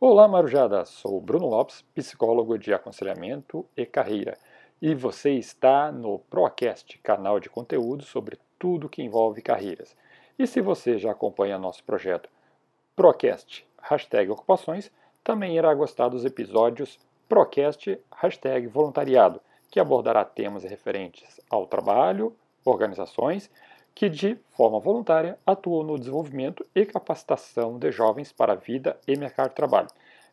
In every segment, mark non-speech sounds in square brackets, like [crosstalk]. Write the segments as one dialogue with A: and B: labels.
A: Olá, Marujada! Sou Bruno Lopes, psicólogo de aconselhamento e carreira, e você está no Procast, canal de conteúdo sobre tudo que envolve carreiras. E se você já acompanha nosso projeto Procast, hashtag ocupações, também irá gostar dos episódios Procast, hashtag voluntariado, que abordará temas referentes ao trabalho, organizações que, de forma voluntária, atuam no desenvolvimento e capacitação de jovens para a vida e mercado de trabalho.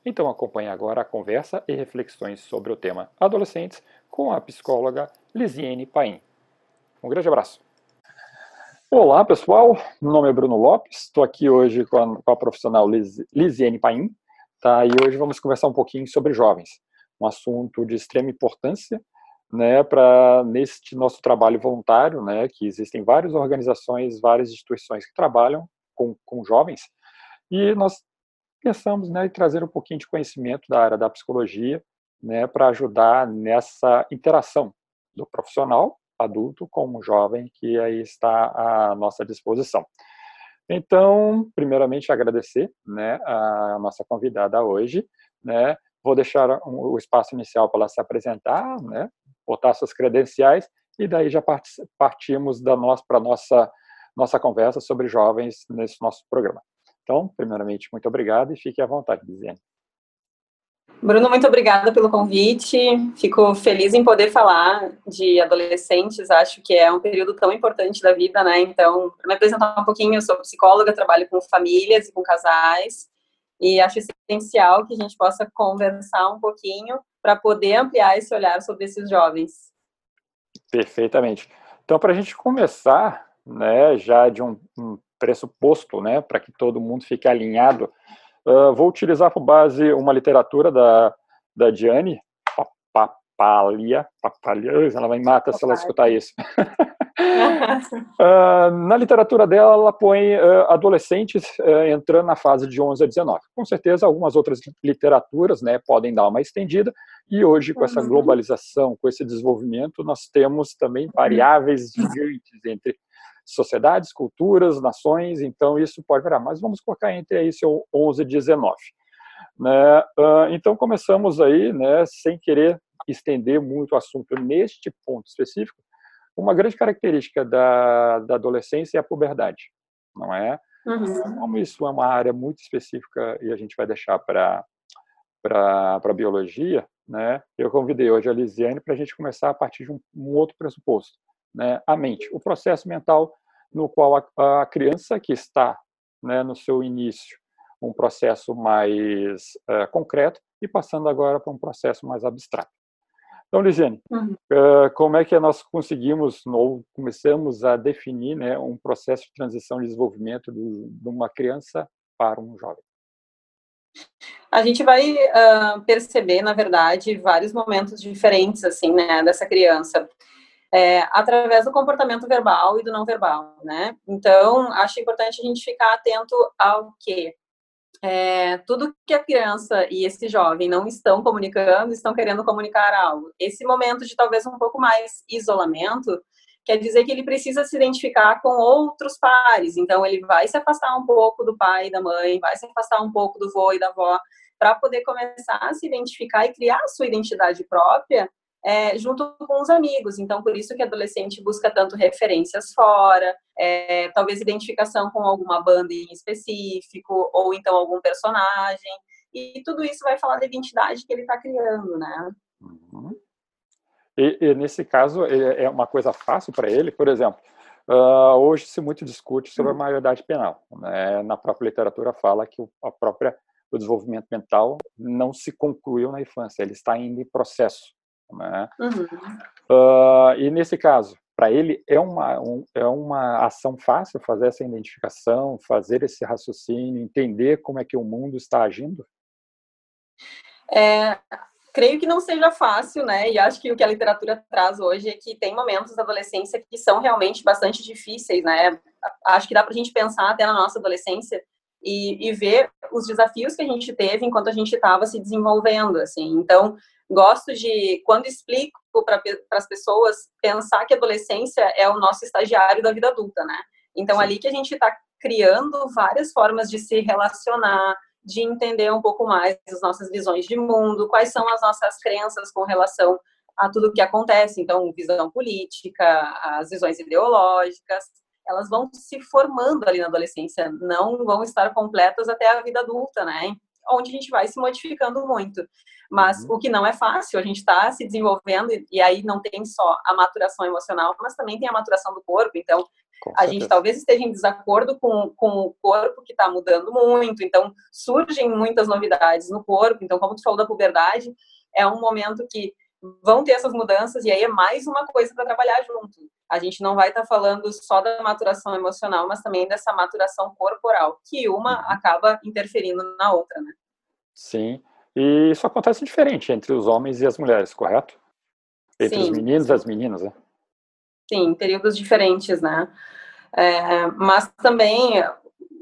A: Então acompanhe agora a conversa e reflexões sobre o tema adolescentes com a psicóloga Lisiane Paim. Um grande abraço. Olá, pessoal. Meu nome é Bruno Lopes. Estou aqui hoje com a, com a profissional Lis, Lisiane Paim. Tá? E hoje vamos conversar um pouquinho sobre jovens, um assunto de extrema importância né, para neste nosso trabalho voluntário, né, que existem várias organizações, várias instituições que trabalham com, com jovens, e nós pensamos né, em trazer um pouquinho de conhecimento da área da psicologia, né, para ajudar nessa interação do profissional adulto com o jovem que aí está à nossa disposição. Então, primeiramente agradecer, né, a nossa convidada hoje, né, vou deixar o espaço inicial para ela se apresentar, né, botar suas credenciais e daí já partimos da nossa para nossa nossa conversa sobre jovens nesse nosso programa. Então, primeiramente, muito obrigado e fique à vontade, Lisiane.
B: Bruno, muito obrigada pelo convite. Fico feliz em poder falar de adolescentes. Acho que é um período tão importante da vida, né? Então, para me apresentar um pouquinho, eu sou psicóloga, trabalho com famílias e com casais. E acho essencial que a gente possa conversar um pouquinho para poder ampliar esse olhar sobre esses jovens.
A: Perfeitamente. Então, para a gente começar, né, já de um, um pressuposto, né, para que todo mundo fique alinhado, uh, vou utilizar por base uma literatura da, da Diane Papalia, Papalia, ela vai me matar se ela escutar isso. [laughs] uh, [laughs] na literatura dela, ela põe uh, adolescentes uh, entrando na fase de 11 a 19. Com certeza, algumas outras literaturas né, podem dar uma estendida, e hoje, com essa uhum. globalização, com esse desenvolvimento, nós temos também variáveis gigantes entre sociedades, culturas, nações, então isso pode virar, mas vamos colocar entre aí seu 11 e 19. Né? então, começamos aí, né, sem querer estender muito o assunto neste ponto específico, uma grande característica da, da adolescência é a puberdade, não é? Uhum. Como isso é uma área muito específica e a gente vai deixar para para a biologia, né? Eu convidei hoje a Lisiane para a gente começar a partir de um, um, outro pressuposto, né? A mente, o processo mental no qual a, a criança que está, né, no seu início, um processo mais uh, concreto e passando agora para um processo mais abstrato. Então, Lisiane, uhum. uh, como é que nós conseguimos, ou começamos a definir né, um processo de transição de desenvolvimento de, de uma criança para um jovem?
B: A gente vai uh, perceber, na verdade, vários momentos diferentes, assim, né, dessa criança. É, através do comportamento verbal e do não verbal, né? Então, acho importante a gente ficar atento ao que é, tudo que a criança e esse jovem não estão comunicando, estão querendo comunicar algo. Esse momento de talvez um pouco mais isolamento quer dizer que ele precisa se identificar com outros pares. Então, ele vai se afastar um pouco do pai e da mãe, vai se afastar um pouco do vô e da avó, para poder começar a se identificar e criar a sua identidade própria é, junto com os amigos. Então, por isso que adolescente busca tanto referências fora, é, talvez identificação com alguma banda em específico, ou então algum personagem. E tudo isso vai falar da identidade que ele está criando, né?
A: Uhum. E, e, nesse caso, é uma coisa fácil para ele, por exemplo, uh, hoje se muito discute sobre a maioridade penal. Né? Na própria literatura fala que a própria o desenvolvimento mental não se concluiu na infância, ele está ainda em processo. Né? Uhum. Uh, e nesse caso, para ele é uma, um, é uma ação fácil fazer essa identificação, fazer esse raciocínio, entender como é que o mundo está agindo?
B: É, creio que não seja fácil, né? E acho que o que a literatura traz hoje é que tem momentos da adolescência que são realmente bastante difíceis, né? Acho que dá para a gente pensar até na nossa adolescência e, e ver os desafios que a gente teve enquanto a gente estava se desenvolvendo, assim. Então, gosto de, quando explico para as pessoas, pensar que a adolescência é o nosso estagiário da vida adulta, né? Então, Sim. ali que a gente está criando várias formas de se relacionar, de entender um pouco mais as nossas visões de mundo, quais são as nossas crenças com relação a tudo o que acontece, então, visão política, as visões ideológicas, elas vão se formando ali na adolescência, não vão estar completas até a vida adulta, né? Onde a gente vai se modificando muito. Mas uhum. o que não é fácil, a gente está se desenvolvendo, e aí não tem só a maturação emocional, mas também tem a maturação do corpo. Então, a gente talvez esteja em desacordo com, com o corpo que está mudando muito, então surgem muitas novidades no corpo. Então, como tu falou da puberdade, é um momento que vão ter essas mudanças e aí é mais uma coisa para trabalhar junto. A gente não vai estar tá falando só da maturação emocional, mas também dessa maturação corporal, que uma uhum. acaba interferindo na outra, né?
A: Sim. E isso acontece diferente entre os homens e as mulheres, correto? Entre sim, os meninos e as meninas, né?
B: Sim, períodos diferentes, né? É, mas também,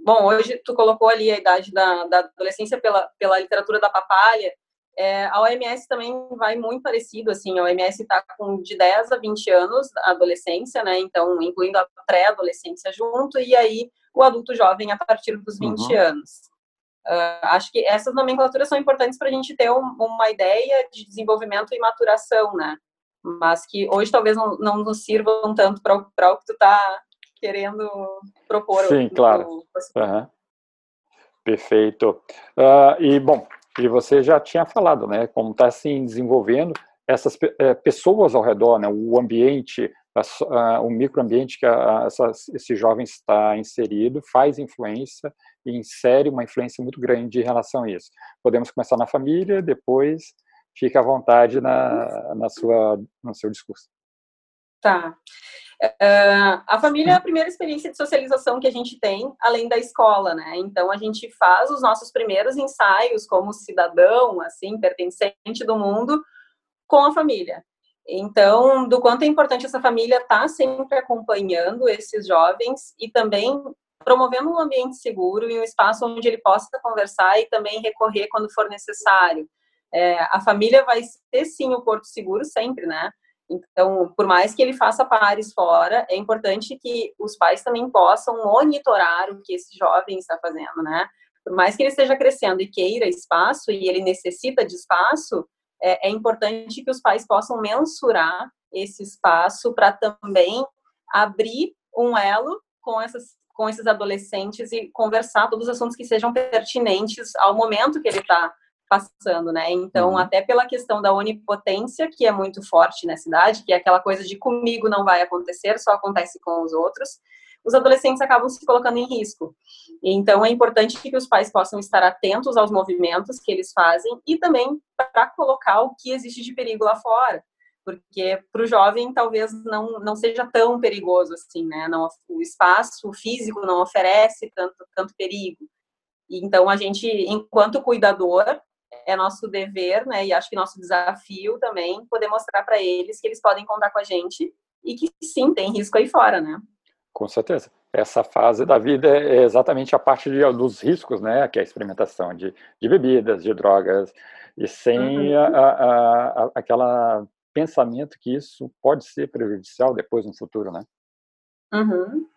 B: bom, hoje tu colocou ali a idade da, da adolescência pela, pela literatura da papalha, é, a OMS também vai muito parecido, assim, a OMS está com de 10 a 20 anos a adolescência, né, então incluindo a pré-adolescência junto, e aí o adulto jovem a partir dos 20 uhum. anos. Uh, acho que essas nomenclaturas são importantes para a gente ter um, uma ideia de desenvolvimento e maturação, né, mas que hoje talvez não, não nos sirvam tanto para o que tu está querendo propor.
A: Sim, claro. Uhum. Perfeito. Uh, e, bom, e você já tinha falado, né, como está se desenvolvendo essas é, pessoas ao redor, né, o ambiente, a, a, o microambiente que a, esse jovem está inserido faz influência e insere uma influência muito grande em relação a isso. Podemos começar na família, depois fica à vontade na, na sua, no seu discurso.
B: Tá. Uh, a família é a primeira experiência de socialização que a gente tem, além da escola, né? Então a gente faz os nossos primeiros ensaios como cidadão, assim, pertencente do mundo, com a família. Então, do quanto é importante essa família estar tá sempre acompanhando esses jovens e também promovendo um ambiente seguro e um espaço onde ele possa conversar e também recorrer quando for necessário. É, a família vai ser sim o porto seguro sempre, né? Então, por mais que ele faça pares fora, é importante que os pais também possam monitorar o que esse jovem está fazendo, né? Por mais que ele esteja crescendo e queira espaço e ele necessita de espaço, é, é importante que os pais possam mensurar esse espaço para também abrir um elo com essas com esses adolescentes e conversar todos os assuntos que sejam pertinentes ao momento que ele está passando, né? Então, uhum. até pela questão da onipotência, que é muito forte na cidade, que é aquela coisa de comigo não vai acontecer, só acontece com os outros, os adolescentes acabam se colocando em risco. Então, é importante que os pais possam estar atentos aos movimentos que eles fazem e também para colocar o que existe de perigo lá fora. Porque para o jovem talvez não, não seja tão perigoso assim, né? Não, o espaço físico não oferece tanto, tanto perigo. Então, a gente, enquanto cuidador, é nosso dever, né, e acho que nosso desafio também, poder mostrar para eles que eles podem contar com a gente e que sim, tem risco aí fora, né?
A: Com certeza. Essa fase da vida é exatamente a parte de, dos riscos, né, que é a experimentação de, de bebidas, de drogas, e sem uhum. a, a, a, aquela pensamento que isso pode ser prejudicial depois no futuro, né?
B: Uhum.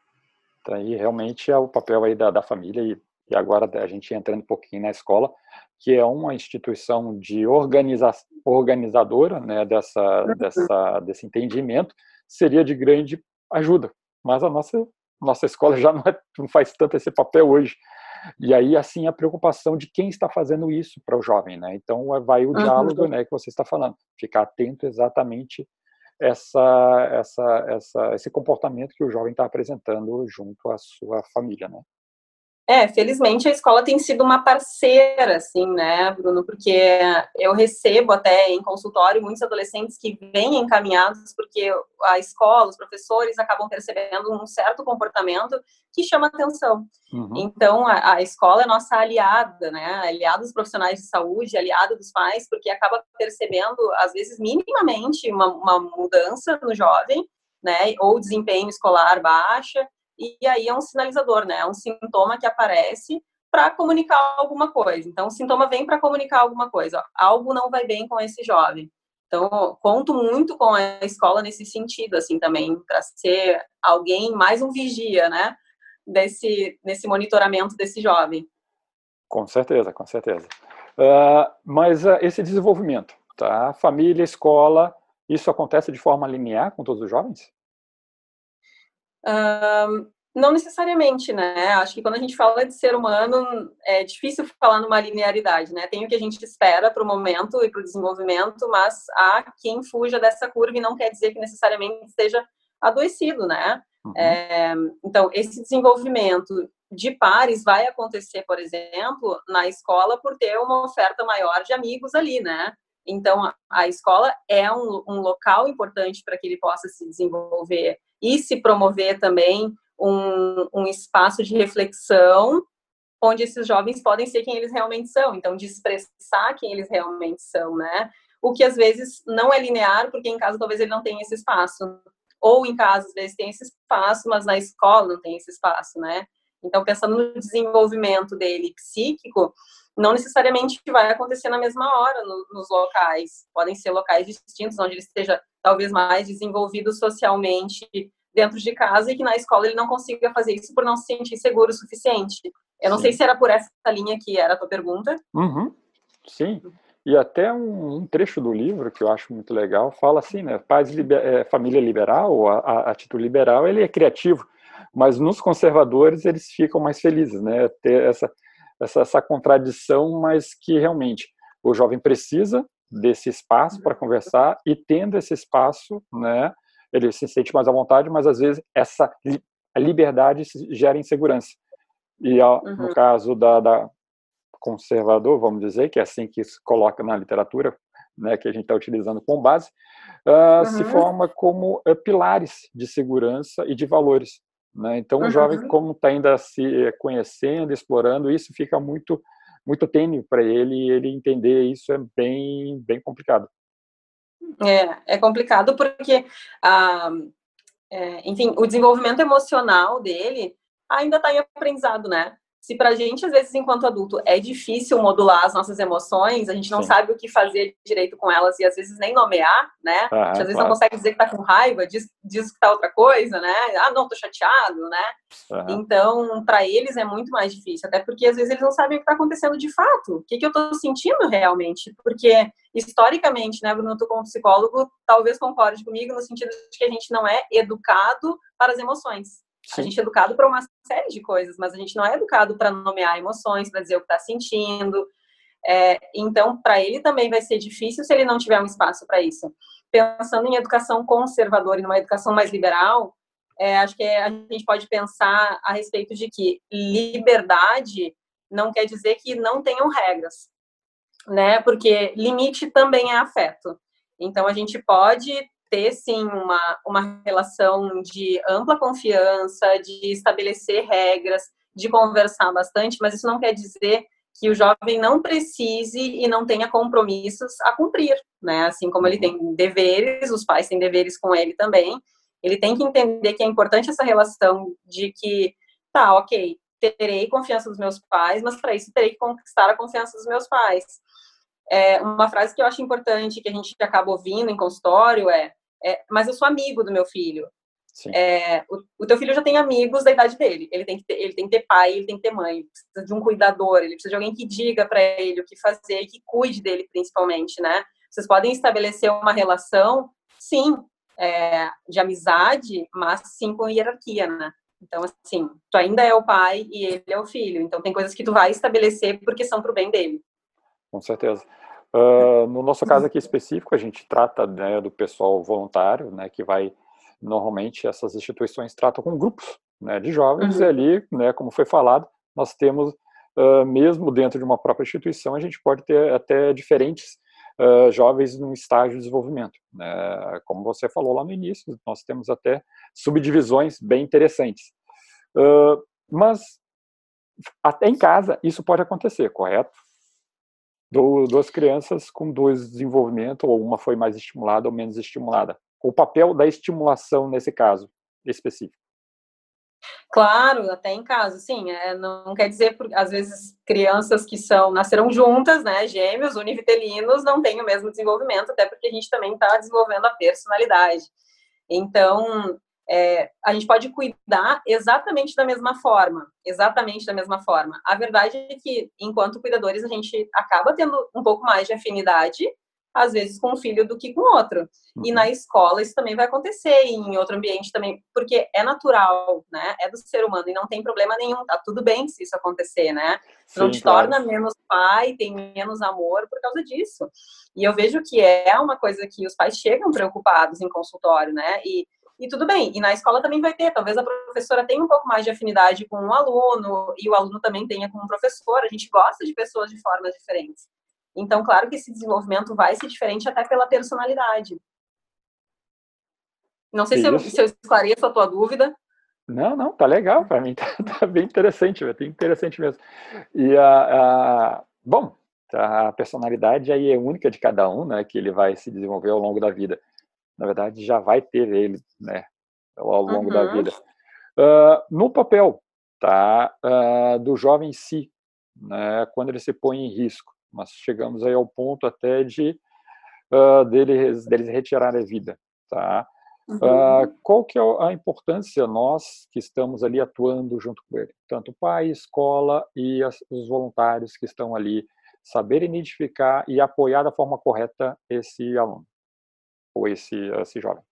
A: Então, aí realmente é o papel aí da, da família e e agora a gente entrando um pouquinho na escola, que é uma instituição de organiza organizadora né, dessa, uhum. dessa, desse entendimento, seria de grande ajuda. Mas a nossa, nossa escola já não, é, não faz tanto esse papel hoje. E aí, assim, a preocupação de quem está fazendo isso para o jovem, né? Então, vai o diálogo, uhum. né, que você está falando. Ficar atento exatamente essa, essa, essa, esse comportamento que o jovem está apresentando junto à sua família, né?
B: É, felizmente a escola tem sido uma parceira, assim, né, Bruno? Porque eu recebo até em consultório muitos adolescentes que vêm encaminhados porque a escola, os professores acabam percebendo um certo comportamento que chama atenção. Uhum. Então, a, a, escola é nossa aliada, né? Aliada dos profissionais de saúde, aliada dos pais, porque acaba percebendo, às vezes, minimamente, uma, uma mudança no jovem, né? Ou desempenho escolar baixa e aí é um sinalizador, né? É um sintoma que aparece para comunicar alguma coisa. Então, o sintoma vem para comunicar alguma coisa. Algo não vai bem com esse jovem. Então, conto muito com a escola nesse sentido, assim, também, para ser alguém, mais um vigia, né? Desse, nesse monitoramento desse jovem.
A: Com certeza, com certeza. Uh, mas uh, esse desenvolvimento, tá? Família, escola, isso acontece de forma linear com todos os jovens?
B: Um, não necessariamente, né? Acho que quando a gente fala de ser humano, é difícil falar numa linearidade, né? Tem o que a gente espera para o momento e para o desenvolvimento, mas há quem fuja dessa curva e não quer dizer que necessariamente esteja adoecido, né? Uhum. É, então, esse desenvolvimento de pares vai acontecer, por exemplo, na escola por ter uma oferta maior de amigos ali, né? Então, a escola é um, um local importante para que ele possa se desenvolver e se promover também um, um espaço de reflexão onde esses jovens podem ser quem eles realmente são, então de expressar quem eles realmente são, né? O que às vezes não é linear, porque em casa talvez ele não tenha esse espaço, ou em casa às vezes tem esse espaço, mas na escola não tem esse espaço, né? Então pensando no desenvolvimento dele psíquico, não necessariamente vai acontecer na mesma hora no, nos locais, podem ser locais distintos onde ele esteja talvez mais desenvolvido socialmente dentro de casa e que na escola ele não consiga fazer isso por não se sentir seguro o suficiente. Eu não Sim. sei se era por essa linha que era a tua pergunta.
A: Uhum. Sim. E até um, um, trecho do livro que eu acho muito legal fala assim, né? Pais liber, é, família liberal, a, a, a título liberal, ele é criativo, mas nos conservadores eles ficam mais felizes, né? Ter essa, essa, essa contradição, mas que realmente o jovem precisa desse espaço para conversar e tendo esse espaço, né? ele se sente mais à vontade, mas às vezes essa liberdade gera insegurança. E uhum. no caso da, da, conservador, vamos dizer, que é assim que se coloca na literatura, né, que a gente está utilizando como base, uh, uhum. se forma como uh, pilares de segurança e de valores. Né? Então, uhum. o jovem, como está ainda se conhecendo, explorando, isso fica muito muito tênue para ele ele entender isso é bem bem complicado.
B: É, é complicado porque, ah, é, enfim, o desenvolvimento emocional dele ainda está em aprendizado, né? Se para a gente, às vezes, enquanto adulto, é difícil modular as nossas emoções, a gente não Sim. sabe o que fazer direito com elas e às vezes nem nomear, né? Ah, a gente às vezes claro. não consegue dizer que tá com raiva, diz, diz que tá outra coisa, né? Ah, não, tô chateado, né? Uhum. Então, para eles é muito mais difícil, até porque às vezes eles não sabem o que está acontecendo de fato, o que, que eu estou sentindo realmente, porque historicamente, né, Bruno, tu como psicólogo, talvez concorde comigo no sentido de que a gente não é educado para as emoções. A gente é educado para uma série de coisas, mas a gente não é educado para nomear emoções, para dizer o que está sentindo. É, então, para ele também vai ser difícil se ele não tiver um espaço para isso. Pensando em educação conservadora e numa educação mais liberal, é, acho que a gente pode pensar a respeito de que liberdade não quer dizer que não tenham regras, né? Porque limite também é afeto. Então, a gente pode ter sim uma, uma relação de ampla confiança, de estabelecer regras, de conversar bastante, mas isso não quer dizer que o jovem não precise e não tenha compromissos a cumprir, né? Assim como ele tem deveres, os pais têm deveres com ele também. Ele tem que entender que é importante essa relação de que, tá, ok, terei confiança dos meus pais, mas para isso terei que conquistar a confiança dos meus pais. É, uma frase que eu acho importante, que a gente acaba ouvindo em consultório é, é mas eu sou amigo do meu filho. É, o, o, teu filho já tem amigos da idade dele. Ele tem, que ter, ele tem que ter pai, ele tem que ter mãe. Ele precisa de um cuidador, ele precisa de alguém que diga para ele o que fazer e que cuide dele, principalmente, né? Vocês podem estabelecer uma relação, sim, é, de amizade, mas sim com hierarquia, né? Então, assim, tu ainda é o pai e ele é o filho. Então, tem coisas que tu vai estabelecer porque são pro bem dele.
A: Com certeza. Uh, no nosso caso aqui específico, a gente trata né, do pessoal voluntário, né, que vai, normalmente, essas instituições tratam com grupos né, de jovens, uhum. e ali, né, como foi falado, nós temos, uh, mesmo dentro de uma própria instituição, a gente pode ter até diferentes uh, jovens no estágio de desenvolvimento. Né? Como você falou lá no início, nós temos até subdivisões bem interessantes. mas, até em casa, isso pode acontecer, correto? Duas crianças com dois desenvolvimento, ou uma foi mais estimulada ou menos estimulada. O papel da estimulação nesse caso específico.
B: Claro, até em casa, sim. É, não quer dizer, porque às vezes, crianças que são nasceram juntas, né, gêmeos, univitelinos, não têm o mesmo desenvolvimento, até porque a gente também está desenvolvendo a personalidade. Então, é, a gente pode cuidar exatamente da mesma forma, exatamente da mesma forma. A verdade é que, enquanto cuidadores, a gente acaba tendo um pouco mais de afinidade, às vezes com um filho do que com outro. Uhum. E na escola isso também vai acontecer, e em outro ambiente também, porque é natural, né? É do ser humano e não tem problema nenhum, tá tudo bem se isso acontecer, né? Sim, não te claro. torna menos pai, tem menos amor por causa disso. E eu vejo que é uma coisa que os pais chegam preocupados em consultório, né? E e tudo bem, e na escola também vai ter, talvez a professora tenha um pouco mais de afinidade com o um aluno, e o aluno também tenha com o um professor, a gente gosta de pessoas de formas diferentes. Então, claro que esse desenvolvimento vai ser diferente até pela personalidade. Não sei se eu, se eu, esclareço a tua dúvida.
A: Não, não, tá legal, para mim [laughs] tá, tá, bem interessante, vai bem interessante mesmo. E, a, bom, a personalidade aí é única de cada um, né, que ele vai se desenvolver ao longo da vida na verdade, já vai ter ele, né, ao longo uhum. da vida. Uh, no papel, tá, uh, do jovem em si, né, quando ele se põe em risco. Nós chegamos aí ao ponto até de uh, deles, deles retirar a vida, tá? Uhum. qual que é a importância nós que estamos ali atuando junto com ele, tanto pai, escola e as, os voluntários que estão ali saber identificar e apoiar da forma correta esse aluno ou esse, esse jovem?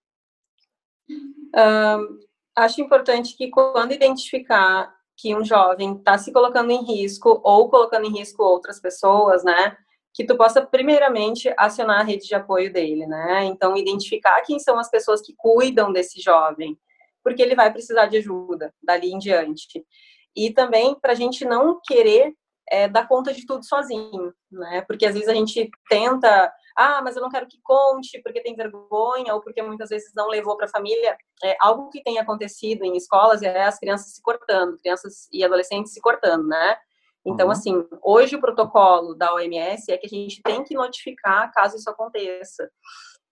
B: Acho importante que quando identificar que um jovem está se colocando em risco ou colocando em risco outras pessoas, né, que tu possa primeiramente acionar a rede de apoio dele, né? Então identificar quem são as pessoas que cuidam desse jovem, porque ele vai precisar de ajuda dali em diante. E também para a gente não querer é, dar conta de tudo sozinho, né? Porque às vezes a gente tenta ah, mas eu não quero que conte porque tem vergonha ou porque muitas vezes não levou para a família. É algo que tem acontecido em escolas é as crianças se cortando, crianças e adolescentes se cortando, né? Então, uhum. assim, hoje o protocolo da OMS é que a gente tem que notificar caso isso aconteça.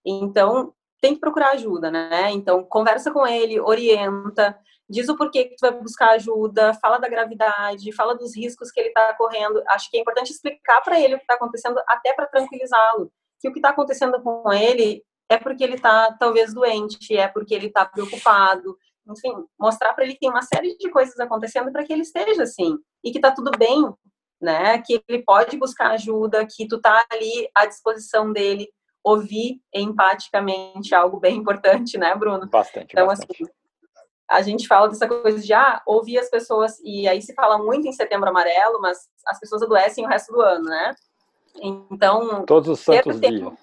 B: Então, tem que procurar ajuda, né? Então, conversa com ele, orienta, diz o porquê que tu vai buscar ajuda, fala da gravidade, fala dos riscos que ele está correndo. Acho que é importante explicar para ele o que está acontecendo, até para tranquilizá-lo que o que está acontecendo com ele é porque ele está talvez doente, é porque ele está preocupado, enfim, mostrar para ele que tem uma série de coisas acontecendo para que ele esteja assim e que está tudo bem, né? Que ele pode buscar ajuda, que tu tá ali à disposição dele, ouvir empaticamente algo bem importante, né, Bruno?
A: Bastante.
B: Então
A: bastante.
B: assim, a gente fala dessa coisa de ah, ouvir as pessoas e aí se fala muito em Setembro Amarelo, mas as pessoas adoecem o resto do ano, né? Então,
A: todos os santos dias.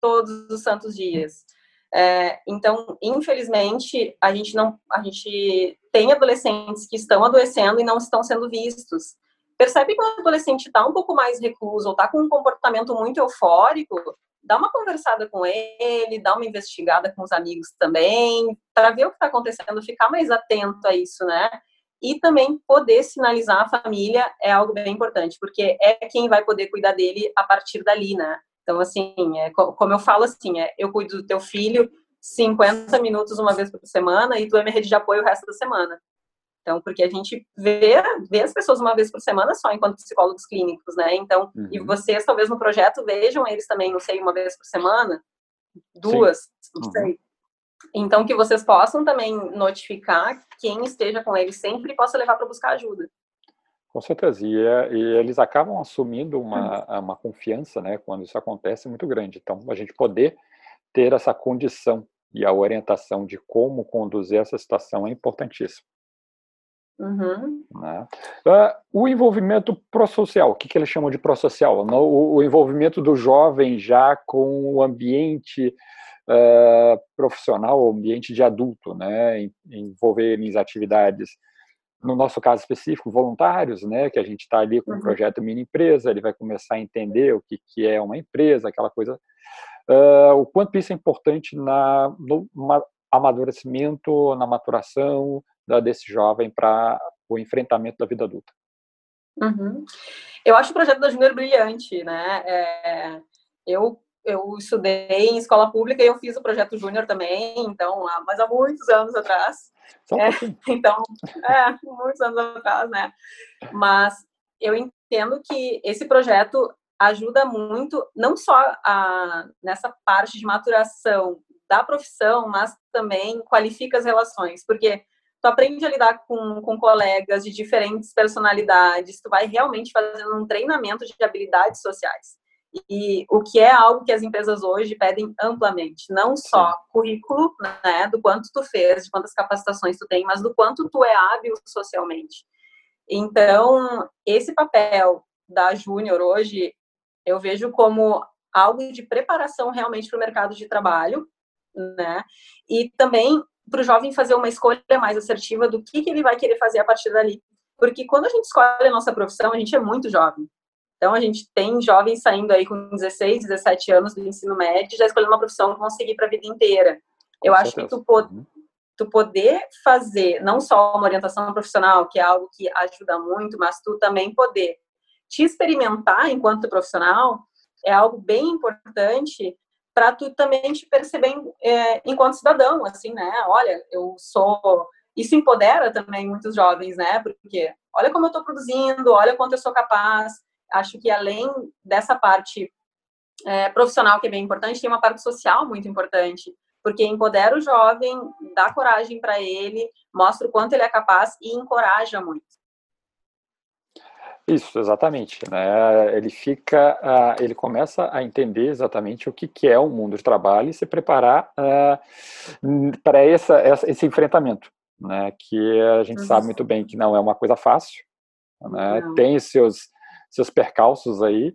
B: Todos os santos dias. É, então, infelizmente, a gente não, a gente tem adolescentes que estão adoecendo e não estão sendo vistos. Percebe que o adolescente está um pouco mais recluso ou está com um comportamento muito eufórico, dá uma conversada com ele, dá uma investigada com os amigos também, para ver o que está acontecendo, ficar mais atento a isso, né? E também poder sinalizar a família é algo bem importante, porque é quem vai poder cuidar dele a partir dali, né? Então, assim, é, como eu falo assim, é, eu cuido do teu filho 50 minutos uma vez por semana e tu é minha rede de apoio o resto da semana. Então, porque a gente vê, vê as pessoas uma vez por semana só enquanto psicólogos clínicos, né? Então, uhum. e vocês talvez no projeto vejam eles também, não sei, uma vez por semana, duas, Sim. não uhum. Então, que vocês possam também notificar quem esteja com eles sempre e possa levar para buscar ajuda.
A: Com certeza, e, é, e, eles acabam assumindo uma, uma confiança, né, quando isso acontece, muito grande. Então, a gente poder ter essa condição e a orientação de como conduzir essa situação é importantíssimo.
B: Uhum.
A: Né? Uh, o envolvimento prosocial, o que, que eles chamam de prosocial? O, o envolvimento do jovem já com o ambiente uh, profissional, ambiente de adulto, né, envolver em atividades, no nosso caso específico, voluntários, né, que a gente está ali com uhum. um projeto mini empresa, ele vai começar a entender o que, que é uma empresa, aquela coisa, uh, o quanto isso é importante na, no amadurecimento, na maturação da, desse jovem para o enfrentamento da vida adulta.
B: Uhum. Eu acho o projeto da Júnior brilhante, né? É, eu eu estudei em escola pública e eu fiz o projeto Júnior também, então, há, mas há muitos anos atrás. É, [laughs] então, é, muitos anos atrás, né? Mas eu entendo que esse projeto ajuda muito, não só a, nessa parte de maturação da profissão, mas também qualifica as relações, porque tu aprende a lidar com, com colegas de diferentes personalidades, tu vai realmente fazendo um treinamento de habilidades sociais. E o que é algo que as empresas hoje pedem amplamente, não só currículo, né, do quanto tu fez, de quantas capacitações tu tem, mas do quanto tu é hábil socialmente. Então, esse papel da Júnior hoje, eu vejo como algo de preparação realmente para o mercado de trabalho, né? E também para o jovem fazer uma escolha mais assertiva do que, que ele vai querer fazer a partir dali. Porque quando a gente escolhe a nossa profissão, a gente é muito jovem. Então, a gente tem jovens saindo aí com 16, 17 anos do ensino médio, já escolhendo uma profissão que vão seguir para a vida inteira. Eu acho que tu, uhum. tu poder fazer não só uma orientação profissional, que é algo que ajuda muito, mas tu também poder te experimentar enquanto profissional é algo bem importante para tu também te perceber é, enquanto cidadão, assim, né? Olha, eu sou isso empodera também muitos jovens, né? Porque olha como eu estou produzindo, olha quanto eu sou capaz, acho que além dessa parte é, profissional que é bem importante, tem uma parte social muito importante, porque empodera o jovem, dá coragem para ele, mostra o quanto ele é capaz e encoraja muito.
A: Isso, exatamente. Né? Ele fica, uh, ele começa a entender exatamente o que, que é o mundo de trabalho e se preparar uh, para essa, essa, esse enfrentamento, né? Que a gente uhum. sabe muito bem que não é uma coisa fácil, né? Tem seus seus percalços aí.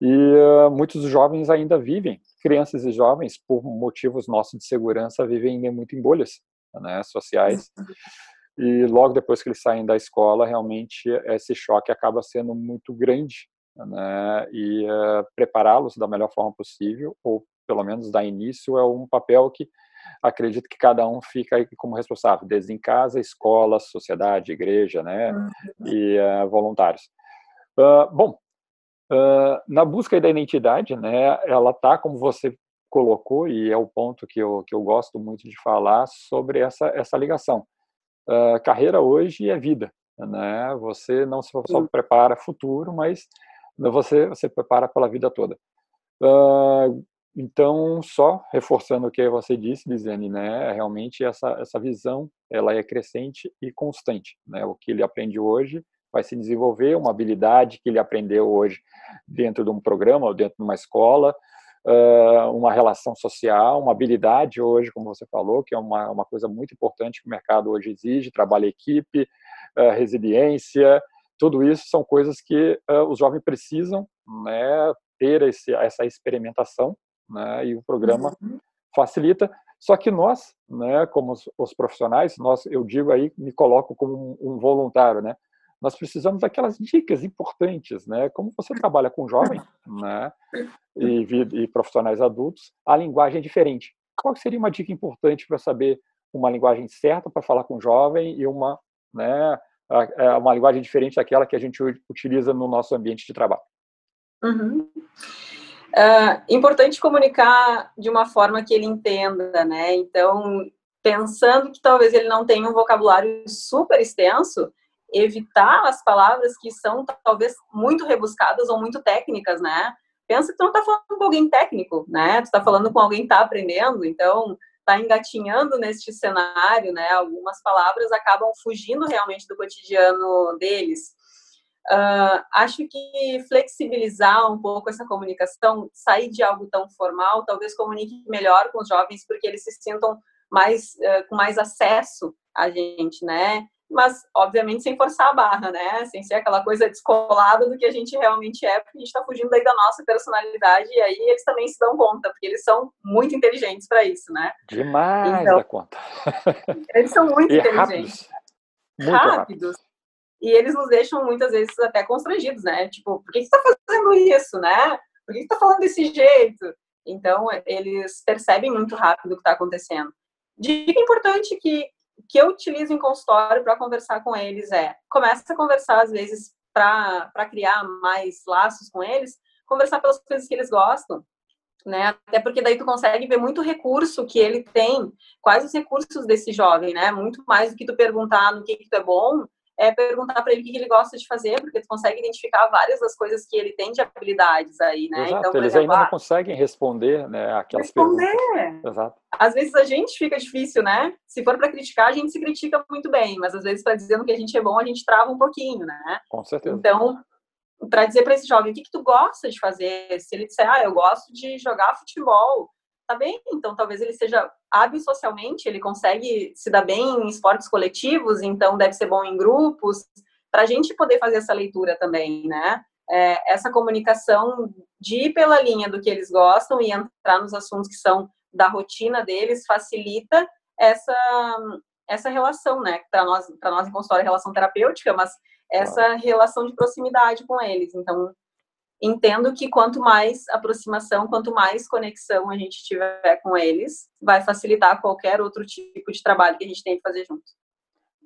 A: E uh, muitos jovens ainda vivem, crianças e jovens, por motivos nossos de segurança, vivem muito em bolhas né, sociais. E logo depois que eles saem da escola, realmente esse choque acaba sendo muito grande. Né, e uh, prepará-los da melhor forma possível, ou pelo menos dar início, é um papel que acredito que cada um fica aí como responsável, desde em casa, escola, sociedade, igreja, né, uhum. e uh, voluntários. Uh, bom, uh, na busca da identidade, né, ela tá como você colocou e é o ponto que eu, que eu gosto muito de falar sobre essa essa ligação. Uh, carreira hoje é vida, né? Você não só prepara futuro, mas você você prepara pela vida toda. Então, só reforçando o que você disse, Lizane, né, realmente essa essa visão, ela é crescente e constante, né? O que ele aprende hoje vai se desenvolver uma habilidade que ele aprendeu hoje dentro de um programa ou dentro de uma escola, uma relação social, uma habilidade hoje, como você falou, que é uma, uma coisa muito importante que o mercado hoje exige, trabalho em equipe, resiliência, tudo isso são coisas que os jovens precisam né, ter esse, essa experimentação, né, e o programa uhum. facilita. Só que nós, né, como os, os, profissionais, nós, eu digo aí, me coloco como um, um voluntário, né, nós precisamos daquelas dicas importantes, né? Como você trabalha com jovem, né? E, e profissionais adultos, a linguagem é diferente. Qual seria uma dica importante para saber uma linguagem certa para falar com jovem e uma, né, é uma linguagem diferente daquela que a gente utiliza no nosso ambiente de trabalho?
B: Uhum. Uh, importante comunicar de uma forma que ele entenda, né? Então, pensando que talvez ele não tenha um vocabulário super extenso, evitar as palavras que são talvez muito rebuscadas ou muito técnicas, né? Pensa que tu não está falando com alguém técnico, né? Tu está falando com alguém que está aprendendo, então está engatinhando neste cenário, né? Algumas palavras acabam fugindo realmente do cotidiano deles. Uh, acho que flexibilizar um pouco essa comunicação, sair de algo tão formal, talvez comunique melhor com os jovens, porque eles se sintam mais uh, com mais acesso a gente, né? Mas obviamente sem forçar a barra, né? Sem ser aquela coisa descolada do que a gente realmente é, porque a gente está fugindo daí da nossa personalidade e aí eles também se dão conta, porque eles são muito inteligentes para isso, né?
A: Demais então, da conta. [laughs]
B: Eles são muito e inteligentes. Rápidos. Muito rápidos. rápidos. E eles nos deixam muitas vezes até constrangidos, né? Tipo, por que você está fazendo isso, né? Por que você está falando desse jeito? Então, eles percebem muito rápido o que está acontecendo. Dica importante que que eu utilizo em consultório para conversar com eles é, começa a conversar às vezes para criar mais laços com eles, conversar pelas coisas que eles gostam, né? Até porque daí tu consegue ver muito recurso que ele tem, quais os recursos desse jovem, né? Muito mais do que tu perguntar no que, que tu é bom, é perguntar para ele o que ele gosta de fazer, porque tu consegue identificar várias das coisas que ele tem de habilidades aí, né?
A: Exato, então, eles exemplo, ainda não ah, conseguem responder, né, aquelas responder. perguntas.
B: Exato. Às vezes a gente fica difícil, né? Se for para criticar, a gente se critica muito bem, mas às vezes para dizer que a gente é bom, a gente trava um pouquinho, né?
A: Com certeza.
B: Então, para dizer para esse jovem o que, que tu gosta de fazer, se ele disser, ah, eu gosto de jogar futebol, tá bem, então talvez ele seja hábil socialmente, ele consegue se dar bem em esportes coletivos, então deve ser bom em grupos, para a gente poder fazer essa leitura também, né? É, essa comunicação de ir pela linha do que eles gostam e entrar nos assuntos que são da rotina deles facilita essa essa relação, né? Para nós, para nós em consultório é relação terapêutica, mas essa claro. relação de proximidade com eles. Então, entendo que quanto mais aproximação, quanto mais conexão a gente tiver com eles, vai facilitar qualquer outro tipo de trabalho que a gente tem que fazer junto.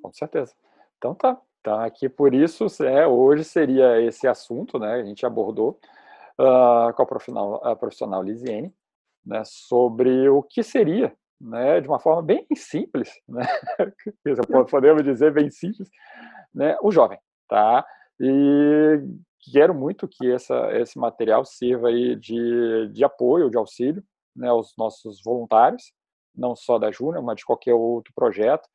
A: Com certeza. Então tá, tá aqui por isso, é, hoje seria esse assunto, né, a gente abordou uh, com a profissional, a profissional Lisiane, né, sobre o que seria, né, de uma forma bem simples, [laughs] né, podemos dizer bem simples, né, o jovem, tá? E quero muito que essa, esse material sirva aí de, de apoio, de auxílio né, aos nossos voluntários, não só da Júnior, mas de qualquer outro projeto,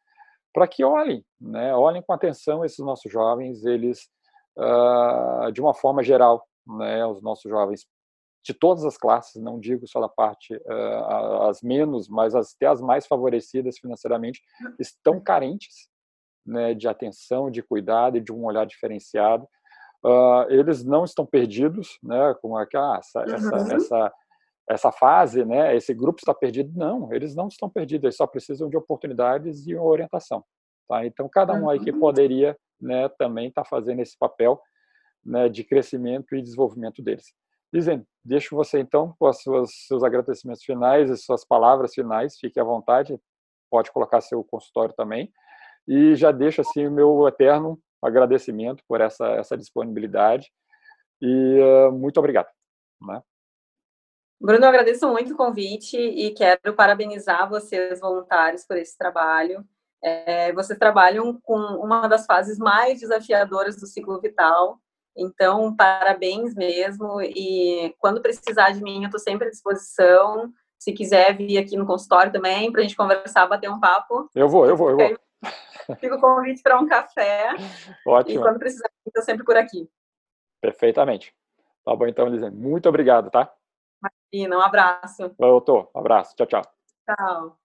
A: para que olhem, né, olhem com atenção esses nossos jovens, eles, uh, de uma forma geral, né, os nossos jovens de todas as classes, não digo só da parte uh, as menos, mas até as mais favorecidas financeiramente, estão carentes né, de atenção, de cuidado e de um olhar diferenciado uh, eles não estão perdidos, né, com aquela, essa, uhum. essa, essa, essa fase, né, esse grupo está perdido. Não, eles não estão perdidos, eles só precisam de oportunidades e orientação. Tá? Então, cada um aí que uhum. poderia né, também estar tá fazendo esse papel né, de crescimento e desenvolvimento deles. Dizem, deixo você então com os seus agradecimentos finais e suas palavras finais, fique à vontade, pode colocar seu consultório também, e já deixo assim o meu eterno agradecimento por essa, essa disponibilidade e uh, muito obrigado. Né?
B: Bruno, eu agradeço muito o convite e quero parabenizar vocês, voluntários, por esse trabalho. É, vocês trabalham com uma das fases mais desafiadoras do ciclo vital, então, parabéns mesmo. E quando precisar de mim, eu estou sempre à disposição. Se quiser vir aqui no consultório também, para a gente conversar, bater um papo.
A: Eu vou, eu vou, eu vou.
B: Fica o convite para um café.
A: Ótimo.
B: E quando precisar, estou sempre por aqui.
A: Perfeitamente. Tá bom, então, Lisane. Muito obrigado, tá?
B: Imagina, um abraço.
A: Tô. Um abraço. Tchau, tchau.
B: Tchau.